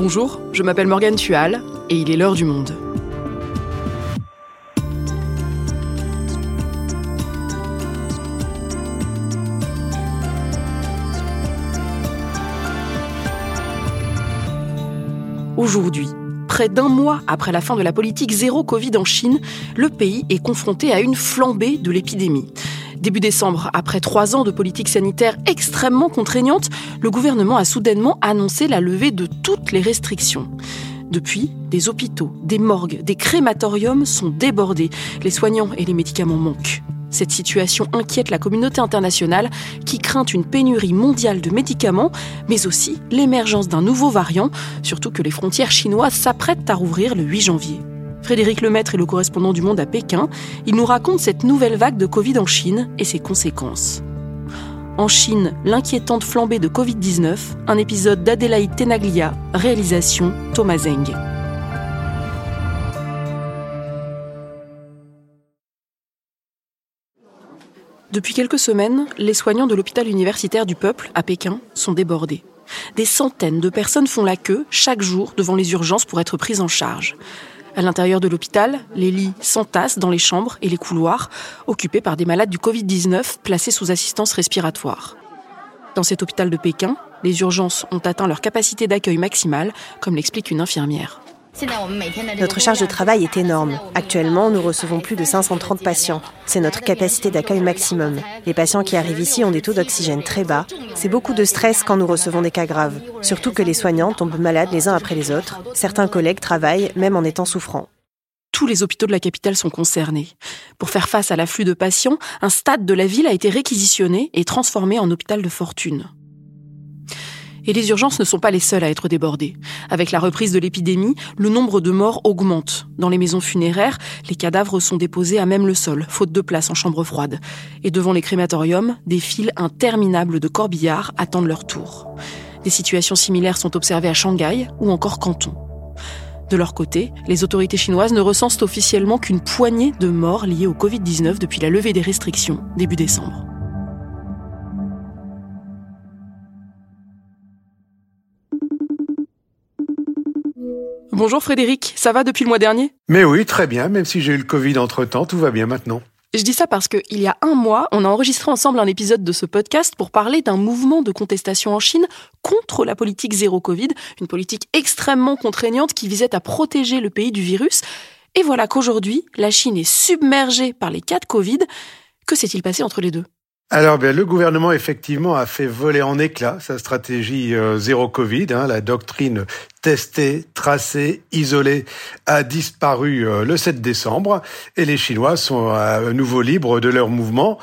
Bonjour, je m'appelle Morgane Tual et il est l'heure du monde. Aujourd'hui, près d'un mois après la fin de la politique zéro Covid en Chine, le pays est confronté à une flambée de l'épidémie. Début décembre, après trois ans de politique sanitaire extrêmement contraignante, le gouvernement a soudainement annoncé la levée de toutes les restrictions. Depuis, des hôpitaux, des morgues, des crématoriums sont débordés. Les soignants et les médicaments manquent. Cette situation inquiète la communauté internationale qui craint une pénurie mondiale de médicaments, mais aussi l'émergence d'un nouveau variant, surtout que les frontières chinoises s'apprêtent à rouvrir le 8 janvier. Frédéric Lemaître est le correspondant du Monde à Pékin. Il nous raconte cette nouvelle vague de Covid en Chine et ses conséquences. En Chine, l'inquiétante flambée de Covid-19, un épisode d'Adélaïde Tenaglia, réalisation Thomas Zeng. Depuis quelques semaines, les soignants de l'hôpital universitaire du peuple à Pékin sont débordés. Des centaines de personnes font la queue chaque jour devant les urgences pour être prises en charge. À l'intérieur de l'hôpital, les lits s'entassent dans les chambres et les couloirs, occupés par des malades du Covid-19 placés sous assistance respiratoire. Dans cet hôpital de Pékin, les urgences ont atteint leur capacité d'accueil maximale, comme l'explique une infirmière. Notre charge de travail est énorme. Actuellement, nous recevons plus de 530 patients. C'est notre capacité d'accueil maximum. Les patients qui arrivent ici ont des taux d'oxygène très bas. C'est beaucoup de stress quand nous recevons des cas graves. Surtout que les soignants tombent malades les uns après les autres. Certains collègues travaillent même en étant souffrants. Tous les hôpitaux de la capitale sont concernés. Pour faire face à l'afflux de patients, un stade de la ville a été réquisitionné et transformé en hôpital de fortune. Et les urgences ne sont pas les seules à être débordées. Avec la reprise de l'épidémie, le nombre de morts augmente. Dans les maisons funéraires, les cadavres sont déposés à même le sol, faute de place en chambre froide. Et devant les crématoriums, des files interminables de corbillards attendent leur tour. Des situations similaires sont observées à Shanghai ou encore Canton. De leur côté, les autorités chinoises ne recensent officiellement qu'une poignée de morts liées au Covid-19 depuis la levée des restrictions début décembre. Bonjour Frédéric, ça va depuis le mois dernier? Mais oui, très bien, même si j'ai eu le Covid entre-temps, tout va bien maintenant. Je dis ça parce qu'il y a un mois, on a enregistré ensemble un épisode de ce podcast pour parler d'un mouvement de contestation en Chine contre la politique zéro Covid, une politique extrêmement contraignante qui visait à protéger le pays du virus. Et voilà qu'aujourd'hui, la Chine est submergée par les cas de Covid. Que s'est-il passé entre les deux? Alors, bien, le gouvernement effectivement a fait voler en éclats sa stratégie euh, zéro Covid. Hein, la doctrine tester, tracer, isoler a disparu euh, le 7 décembre et les Chinois sont à nouveau libres de leur mouvement.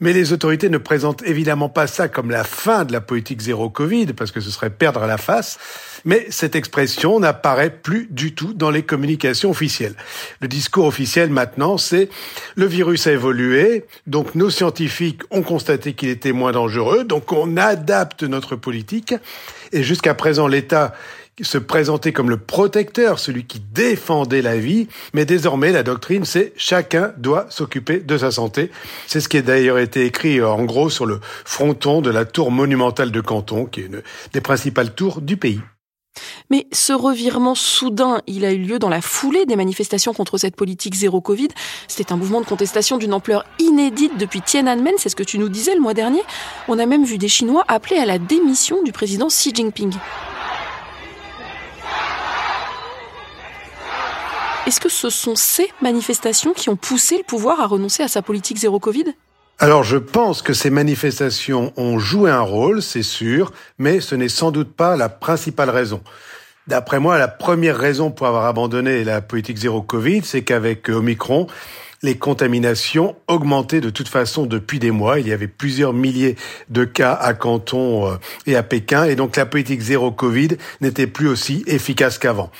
Mais les autorités ne présentent évidemment pas ça comme la fin de la politique zéro Covid parce que ce serait perdre la face. Mais cette expression n'apparaît plus du tout dans les communications officielles. Le discours officiel maintenant, c'est le virus a évolué, donc nos scientifiques ont constaté qu'il était moins dangereux, donc on adapte notre politique. Et jusqu'à présent, l'État se présentait comme le protecteur, celui qui défendait la vie, mais désormais la doctrine c'est chacun doit s'occuper de sa santé. C'est ce qui a d'ailleurs été écrit en gros sur le fronton de la tour monumentale de Canton, qui est une des principales tours du pays. Mais ce revirement soudain, il a eu lieu dans la foulée des manifestations contre cette politique zéro Covid. C'était un mouvement de contestation d'une ampleur inédite depuis Tiananmen, c'est ce que tu nous disais le mois dernier. On a même vu des Chinois appeler à la démission du président Xi Jinping. Est-ce que ce sont ces manifestations qui ont poussé le pouvoir à renoncer à sa politique zéro Covid? Alors je pense que ces manifestations ont joué un rôle, c'est sûr, mais ce n'est sans doute pas la principale raison. D'après moi, la première raison pour avoir abandonné la politique zéro Covid, c'est qu'avec Omicron, les contaminations augmentaient de toute façon depuis des mois. Il y avait plusieurs milliers de cas à Canton euh, et à Pékin, et donc la politique zéro Covid n'était plus aussi efficace qu'avant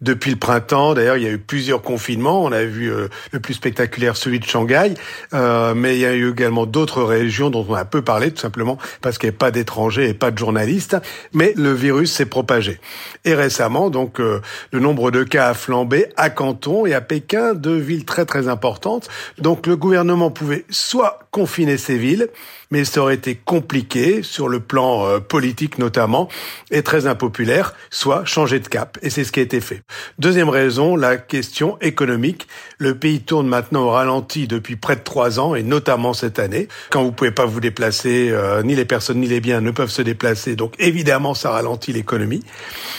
depuis le printemps. D'ailleurs, il y a eu plusieurs confinements. On a vu euh, le plus spectaculaire, celui de Shanghai, euh, mais il y a eu également d'autres régions dont on a peu parlé, tout simplement parce qu'il n'y avait pas d'étrangers et pas de journalistes. Mais le virus s'est propagé. Et récemment, donc, euh, le nombre de cas a flambé à Canton et à Pékin, deux villes très très importantes. Donc, le gouvernement pouvait soit confiner ces villes, mais ça aurait été compliqué sur le plan euh, politique notamment et très impopulaire, soit changer de cap. Et c'est ce qui a été fait. Deuxième raison, la question économique. Le pays tourne maintenant au ralenti depuis près de trois ans et notamment cette année. Quand vous pouvez pas vous déplacer, euh, ni les personnes ni les biens ne peuvent se déplacer, donc évidemment ça ralentit l'économie.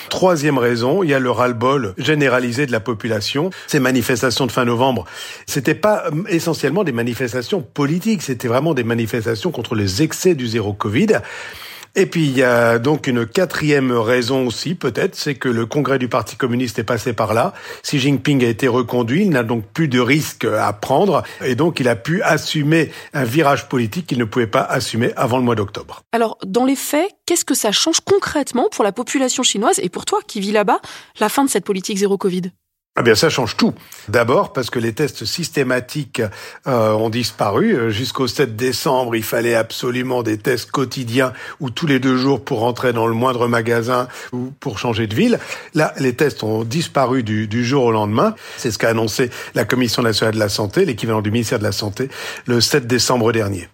Troisième raison, il y a le ras-le-bol généralisé de la population. Ces manifestations de fin novembre, c'était pas euh, essentiellement des manifestations politiques, c'était vraiment des manifestations contre les excès du zéro Covid. Et puis il y a donc une quatrième raison aussi, peut-être, c'est que le congrès du Parti communiste est passé par là. Xi Jinping a été reconduit, il n'a donc plus de risque à prendre, et donc il a pu assumer un virage politique qu'il ne pouvait pas assumer avant le mois d'octobre. Alors, dans les faits, qu'est-ce que ça change concrètement pour la population chinoise et pour toi qui vis là-bas, la fin de cette politique zéro Covid? Ah bien, ça change tout. D'abord parce que les tests systématiques euh, ont disparu. Euh, jusqu'au 7 décembre, il fallait absolument des tests quotidiens ou tous les deux jours pour rentrer dans le moindre magasin ou pour changer de ville. Là, les tests ont disparu du jour au lendemain. C'est ce qu'a annoncé la Commission nationale de la santé, l'équivalent du ministère de la Santé, le 7 décembre dernier.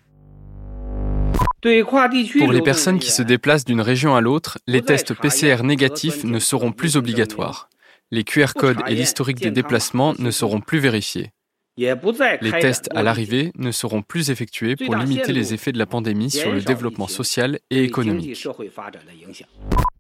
Pour les personnes qui se déplacent d'une région à l'autre, les tests PCR négatifs ne seront plus obligatoires les QR codes et l'historique des déplacements ne seront plus vérifiés. Les tests à l'arrivée ne seront plus effectués pour limiter les effets de la pandémie sur le développement social et économique.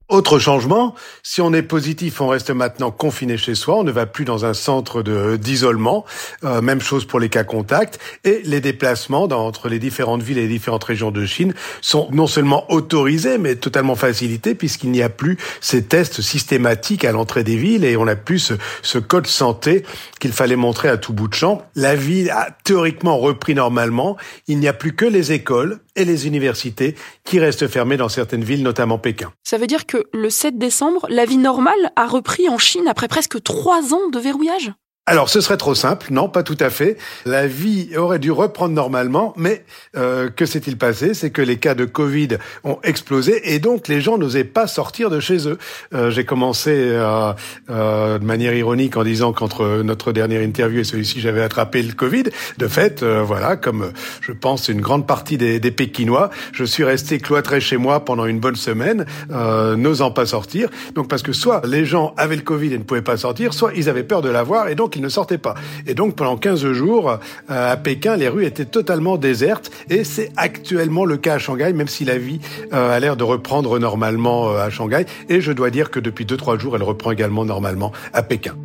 Autre changement, si on est positif, on reste maintenant confiné chez soi, on ne va plus dans un centre d'isolement. Euh, même chose pour les cas contacts. Et les déplacements entre les différentes villes et les différentes régions de Chine sont non seulement autorisés, mais totalement facilités, puisqu'il n'y a plus ces tests systématiques à l'entrée des villes et on n'a plus ce, code santé qu'il fallait montrer à tout bout de champ. La ville a théoriquement repris normalement. Il n'y a plus que les écoles et les universités qui restent fermées dans certaines villes, notamment Pékin. Ça veut dire que le 7 décembre, la vie normale a repris en Chine après presque trois ans de verrouillage? Alors, ce serait trop simple. Non, pas tout à fait. La vie aurait dû reprendre normalement, mais euh, que s'est-il passé? C'est que les cas de Covid ont explosé et donc les gens n'osaient pas sortir de chez eux. Euh, J'ai commencé euh, euh, de manière ironique en disant qu'entre notre dernière interview et celui-ci, j'avais attrapé le Covid. De fait, euh, voilà, comme je pense une grande partie des, des, Pékinois, je suis resté cloîtré chez moi pendant une bonne semaine, euh, n'osant pas sortir. Donc parce que soit les gens avaient le Covid et ne pouvaient pas sortir, soit ils avaient peur de l'avoir et donc ne sortait pas. Et donc pendant 15 jours, euh, à Pékin, les rues étaient totalement désertes et c'est actuellement le cas à Shanghai, même si la vie euh, a l'air de reprendre normalement euh, à Shanghai. Et je dois dire que depuis 2-3 jours, elle reprend également normalement à Pékin.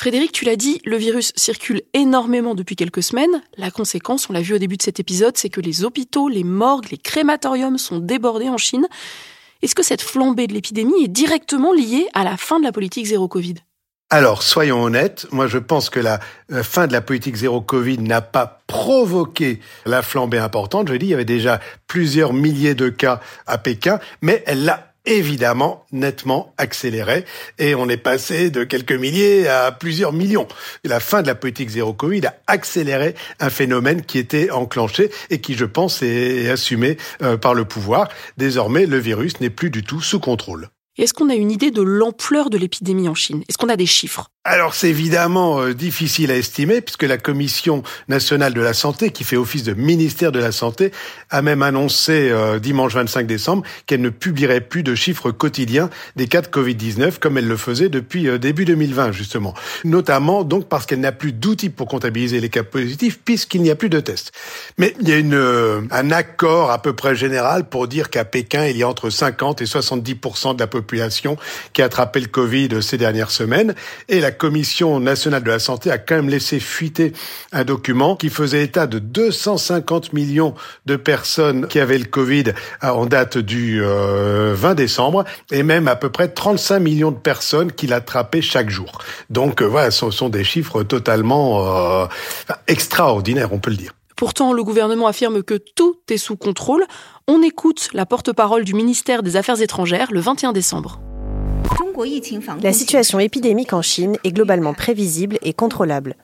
Frédéric, tu l'as dit, le virus circule énormément depuis quelques semaines. La conséquence, on l'a vu au début de cet épisode, c'est que les hôpitaux, les morgues, les crématoriums sont débordés en Chine. Est-ce que cette flambée de l'épidémie est directement liée à la fin de la politique zéro Covid? Alors, soyons honnêtes, moi je pense que la fin de la politique zéro Covid n'a pas provoqué la flambée importante. Je dis, il y avait déjà plusieurs milliers de cas à Pékin, mais elle l'a évidemment nettement accéléré et on est passé de quelques milliers à plusieurs millions. La fin de la politique zéro Covid a accéléré un phénomène qui était enclenché et qui, je pense, est assumé euh, par le pouvoir. Désormais, le virus n'est plus du tout sous contrôle. Est-ce qu'on a une idée de l'ampleur de l'épidémie en Chine? Est-ce qu'on a des chiffres? Alors c'est évidemment euh, difficile à estimer puisque la Commission nationale de la santé, qui fait office de ministère de la santé, a même annoncé euh, dimanche 25 décembre qu'elle ne publierait plus de chiffres quotidiens des cas de Covid-19 comme elle le faisait depuis euh, début 2020 justement. Notamment donc parce qu'elle n'a plus d'outils pour comptabiliser les cas positifs puisqu'il n'y a plus de tests. Mais il y a une, un accord à peu près général pour dire qu'à Pékin il y a entre 50 et 70% de la population qui a le Covid ces dernières semaines et la Commission nationale de la santé a quand même laissé fuiter un document qui faisait état de 250 millions de personnes qui avaient le Covid en date du 20 euh, décembre et même à peu près 35 millions de personnes qui l'attrapaient chaque jour. Donc euh, voilà, ce sont des chiffres totalement euh, extraordinaires, on peut le dire. Pourtant, le gouvernement affirme que tout est sous contrôle. On écoute la porte-parole du ministère des Affaires étrangères le 21 décembre. La situation épidémique en Chine est globalement prévisible et contrôlable.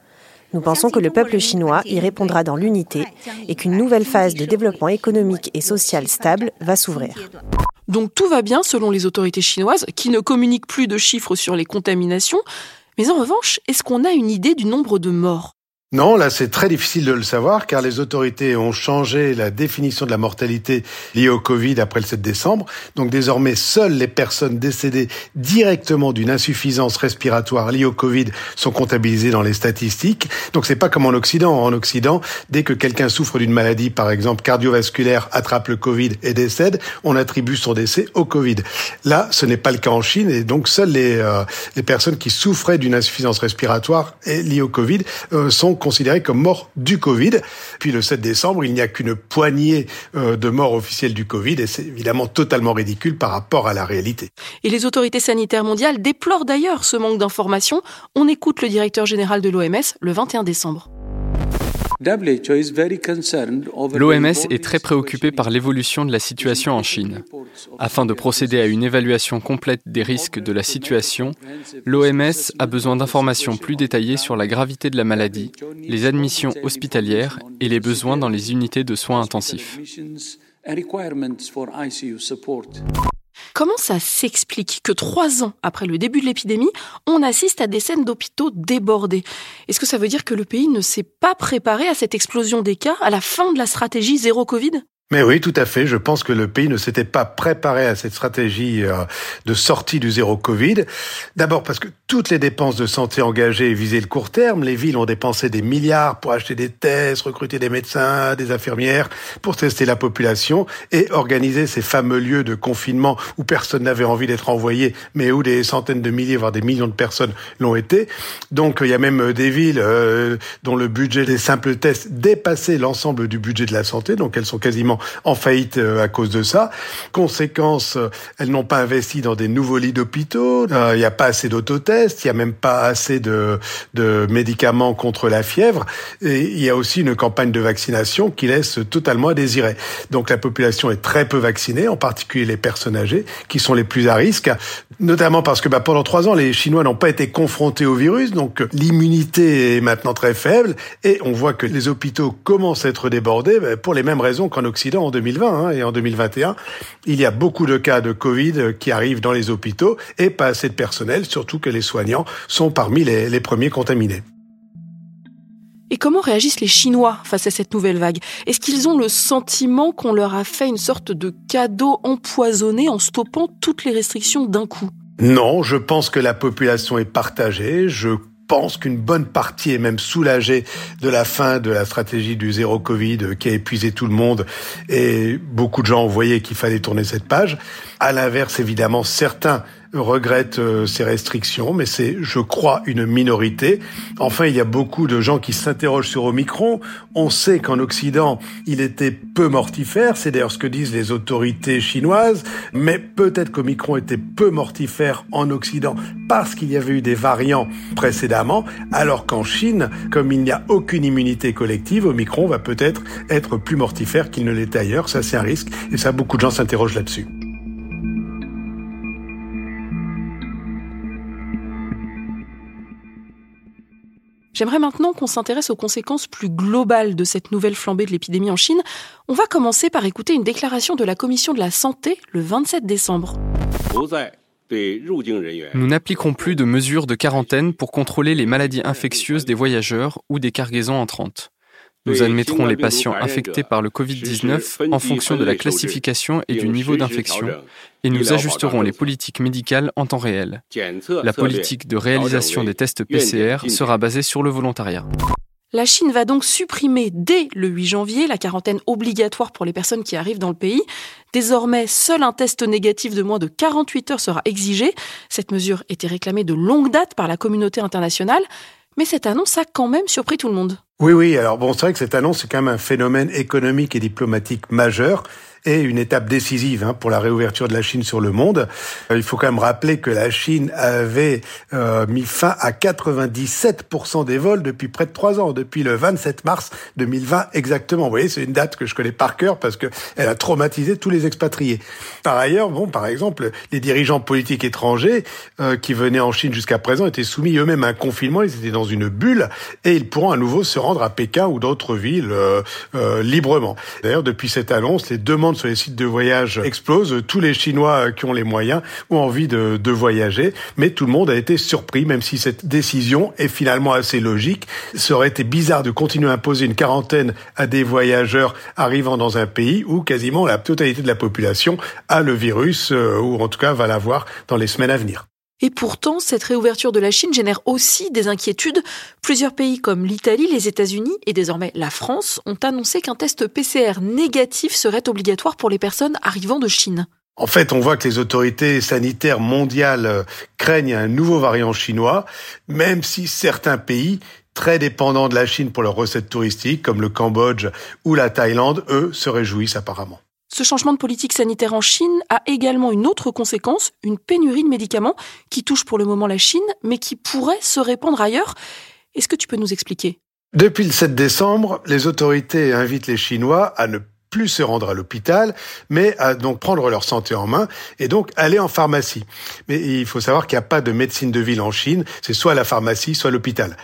Nous pensons que le peuple chinois y répondra dans l'unité et qu'une nouvelle phase de développement économique et social stable va s'ouvrir. Donc tout va bien selon les autorités chinoises, qui ne communiquent plus de chiffres sur les contaminations. Mais en revanche, est-ce qu'on a une idée du nombre de morts? Non, là c'est très difficile de le savoir car les autorités ont changé la définition de la mortalité liée au Covid après le 7 décembre. Donc désormais, seules les personnes décédées directement d'une insuffisance respiratoire liée au Covid sont comptabilisées dans les statistiques. Donc c'est pas comme en Occident. En Occident, dès que quelqu'un souffre d'une maladie, par exemple cardiovasculaire, attrape le Covid et décède, on attribue son décès au Covid. Là, ce n'est pas le cas en Chine et donc seules les, euh, les personnes qui souffraient d'une insuffisance respiratoire liée au Covid euh, sont considérés comme morts du Covid. Puis le 7 décembre, il n'y a qu'une poignée euh, de morts officielles du Covid et c'est évidemment totalement ridicule par rapport à la réalité. Et les autorités sanitaires mondiales déplorent d'ailleurs ce manque d'informations. On écoute le directeur général de l'OMS le 21 décembre. L'OMS est très préoccupée par l'évolution de la situation en Chine. Afin de procéder à une évaluation complète des risques de la situation, l'OMS a besoin d'informations plus détaillées sur la gravité de la maladie, les admissions hospitalières et les besoins dans les unités de soins intensifs. Comment ça s'explique que trois ans après le début de l'épidémie, on assiste à des scènes d'hôpitaux débordés Est-ce que ça veut dire que le pays ne s'est pas préparé à cette explosion des cas à la fin de la stratégie zéro Covid? Mais oui, tout à fait. Je pense que le pays ne s'était pas préparé à cette stratégie euh, de sortie du zéro Covid. D'abord parce que toutes les dépenses de santé engagées visaient le court terme. Les villes ont dépensé des milliards pour acheter des tests, recruter des médecins, des infirmières, pour tester la population et organiser ces fameux lieux de confinement où personne n'avait envie d'être envoyé, mais où des centaines de milliers, voire des millions de personnes l'ont été. Donc il y a même des villes euh, dont le budget des simples tests dépassait l'ensemble du budget de la santé, donc elles sont quasiment en faillite euh, à cause de ça. Conséquence, euh, elles n'ont pas investi dans des nouveaux lits d'hôpitaux. Euh, il n'y a pas assez d'autotests, il n'y a même pas assez de, de médicaments contre la fièvre. Et il y a aussi une campagne de vaccination qui laisse totalement à désirer. Donc la population est très peu vaccinée, en particulier les personnes âgées, qui sont les plus à risque, notamment parce que bah, pendant trois ans, les Chinois n'ont pas été confrontés au virus, donc l'immunité est maintenant très faible, et on voit que les hôpitaux commencent à être débordés bah, pour les mêmes raisons qu'en Occident en 2020 hein, et en 2021. Il y a beaucoup de cas de Covid qui arrivent dans les hôpitaux et pas assez de personnel, surtout que les soignants sont parmi les, les premiers contaminés. Et comment réagissent les Chinois face à cette nouvelle vague? Est-ce qu'ils ont le sentiment qu'on leur a fait une sorte de cadeau empoisonné en stoppant toutes les restrictions d'un coup? Non, je pense que la population est partagée. Je pense qu'une bonne partie est même soulagée de la fin de la stratégie du zéro Covid qui a épuisé tout le monde et beaucoup de gens voyaient qu'il fallait tourner cette page. À l'inverse, évidemment, certains regrettent euh, ces restrictions, mais c'est, je crois, une minorité. Enfin, il y a beaucoup de gens qui s'interrogent sur Omicron. On sait qu'en Occident, il était peu mortifère. C'est d'ailleurs ce que disent les autorités chinoises. Mais peut-être qu'Omicron était peu mortifère en Occident parce qu'il y avait eu des variants précédemment, alors qu'en Chine, comme il n'y a aucune immunité collective, Omicron va peut-être être plus mortifère qu'il ne l'était ailleurs. Ça, c'est un risque. Et ça, beaucoup de gens s'interrogent là-dessus. J'aimerais maintenant qu'on s'intéresse aux conséquences plus globales de cette nouvelle flambée de l'épidémie en Chine. On va commencer par écouter une déclaration de la Commission de la Santé le 27 décembre. Nous n'appliquerons plus de mesures de quarantaine pour contrôler les maladies infectieuses des voyageurs ou des cargaisons entrantes. Nous admettrons les patients infectés par le Covid-19 en fonction de la classification et du niveau d'infection et nous ajusterons les politiques médicales en temps réel. La politique de réalisation des tests PCR sera basée sur le volontariat. La Chine va donc supprimer dès le 8 janvier la quarantaine obligatoire pour les personnes qui arrivent dans le pays. Désormais, seul un test négatif de moins de 48 heures sera exigé. Cette mesure était réclamée de longue date par la communauté internationale. Mais cette annonce a quand même surpris tout le monde. Oui, oui. Alors bon, c'est vrai que cette annonce est quand même un phénomène économique et diplomatique majeur et une étape décisive hein, pour la réouverture de la Chine sur le monde. Euh, il faut quand même rappeler que la Chine avait euh, mis fin à 97% des vols depuis près de trois ans, depuis le 27 mars 2020 exactement. Vous voyez, c'est une date que je connais par cœur parce que elle a traumatisé tous les expatriés. Par ailleurs, bon, par exemple, les dirigeants politiques étrangers euh, qui venaient en Chine jusqu'à présent étaient soumis eux-mêmes à un confinement. Ils étaient dans une bulle et ils pourront à nouveau se rendre à Pékin ou d'autres villes librement. D'ailleurs, depuis cette annonce, les demandes sur les sites de voyage explosent. Tous les Chinois qui ont les moyens ont envie de, de voyager, mais tout le monde a été surpris, même si cette décision est finalement assez logique. Ça aurait été bizarre de continuer à imposer une quarantaine à des voyageurs arrivant dans un pays où quasiment la totalité de la population a le virus, euh, ou en tout cas va l'avoir dans les semaines à venir. Et pourtant, cette réouverture de la Chine génère aussi des inquiétudes. Plusieurs pays comme l'Italie, les États-Unis et désormais la France ont annoncé qu'un test PCR négatif serait obligatoire pour les personnes arrivant de Chine. En fait, on voit que les autorités sanitaires mondiales euh, craignent un nouveau variant chinois, même si certains pays très dépendants de la Chine pour leurs recettes touristiques, comme le Cambodge ou la Thaïlande, eux, se réjouissent apparemment. Ce changement de politique sanitaire en Chine a également une autre conséquence, une pénurie de médicaments qui touche pour le moment la Chine, mais qui pourrait se répandre ailleurs. Est-ce que tu peux nous expliquer? Depuis le 7 décembre, les autorités invitent les Chinois à ne plus se rendre à l'hôpital, mais à donc prendre leur santé en main et donc aller en pharmacie. Mais il faut savoir qu'il n'y a pas de médecine de ville en Chine, c'est soit la pharmacie, soit l'hôpital.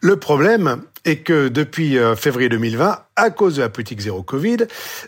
Le problème est que depuis euh, février 2020, à cause de la politique zéro Covid,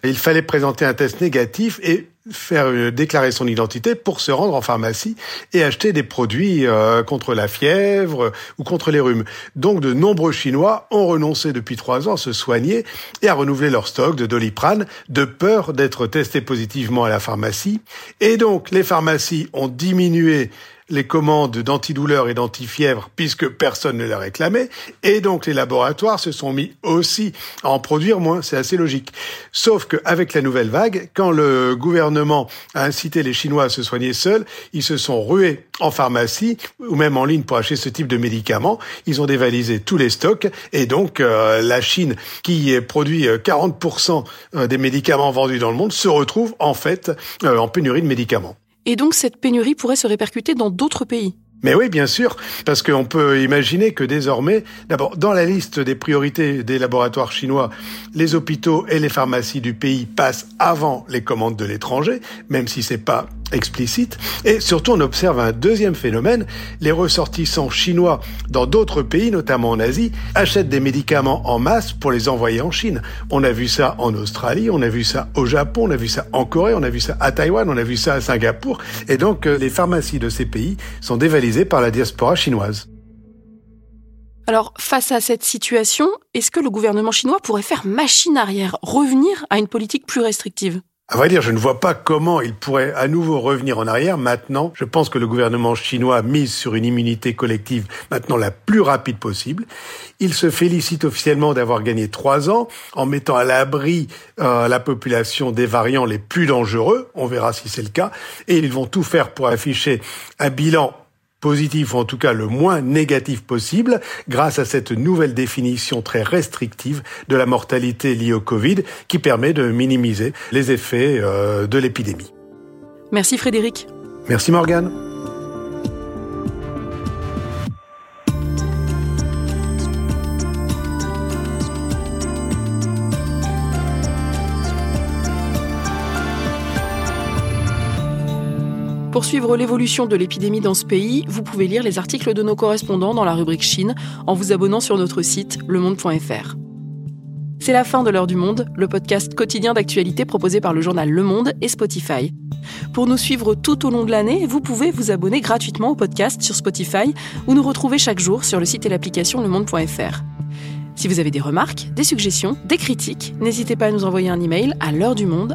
il fallait présenter un test négatif et faire euh, déclarer son identité pour se rendre en pharmacie et acheter des produits euh, contre la fièvre ou contre les rhumes. Donc de nombreux Chinois ont renoncé depuis trois ans à se soigner et à renouveler leur stock de doliprane de peur d'être testés positivement à la pharmacie. Et donc les pharmacies ont diminué les commandes d'antidouleurs et d'antifièvres puisque personne ne les réclamait. Et donc les laboratoires se sont mis aussi à en produire moins. C'est assez logique. Sauf qu'avec la nouvelle vague, quand le gouvernement a incité les Chinois à se soigner seuls, ils se sont rués en pharmacie ou même en ligne pour acheter ce type de médicaments. Ils ont dévalisé tous les stocks et donc euh, la Chine, qui produit 40% euh, des médicaments vendus dans le monde, se retrouve en fait euh, en pénurie de médicaments. Et donc cette pénurie pourrait se répercuter dans d'autres pays. Mais oui, bien sûr, parce qu'on peut imaginer que désormais, d'abord, dans la liste des priorités des laboratoires chinois, les hôpitaux et les pharmacies du pays passent avant les commandes de l'étranger, même si c'est pas explicite. Et surtout, on observe un deuxième phénomène. Les ressortissants chinois dans d'autres pays, notamment en Asie, achètent des médicaments en masse pour les envoyer en Chine. On a vu ça en Australie, on a vu ça au Japon, on a vu ça en Corée, on a vu ça à Taïwan, on a vu ça à Singapour. Et donc, euh, les pharmacies de ces pays sont dévalisées par la diaspora chinoise. Alors, face à cette situation, est-ce que le gouvernement chinois pourrait faire machine arrière, revenir à une politique plus restrictive? À vrai dire, je ne vois pas comment il pourrait à nouveau revenir en arrière maintenant. Je pense que le gouvernement chinois mise sur une immunité collective maintenant la plus rapide possible. Il se félicite officiellement d'avoir gagné trois ans en mettant à l'abri euh, la population des variants les plus dangereux. On verra si c'est le cas. Et ils vont tout faire pour afficher un bilan positif, ou en tout cas le moins négatif possible, grâce à cette nouvelle définition très restrictive de la mortalité liée au Covid, qui permet de minimiser les effets euh, de l'épidémie. Merci Frédéric. Merci Morgane. Pour suivre l'évolution de l'épidémie dans ce pays, vous pouvez lire les articles de nos correspondants dans la rubrique Chine en vous abonnant sur notre site lemonde.fr. C'est la fin de l'heure du monde, le podcast quotidien d'actualité proposé par le journal Le Monde et Spotify. Pour nous suivre tout au long de l'année, vous pouvez vous abonner gratuitement au podcast sur Spotify ou nous retrouver chaque jour sur le site et l'application lemonde.fr. Si vous avez des remarques, des suggestions, des critiques, n'hésitez pas à nous envoyer un email à l'heure du monde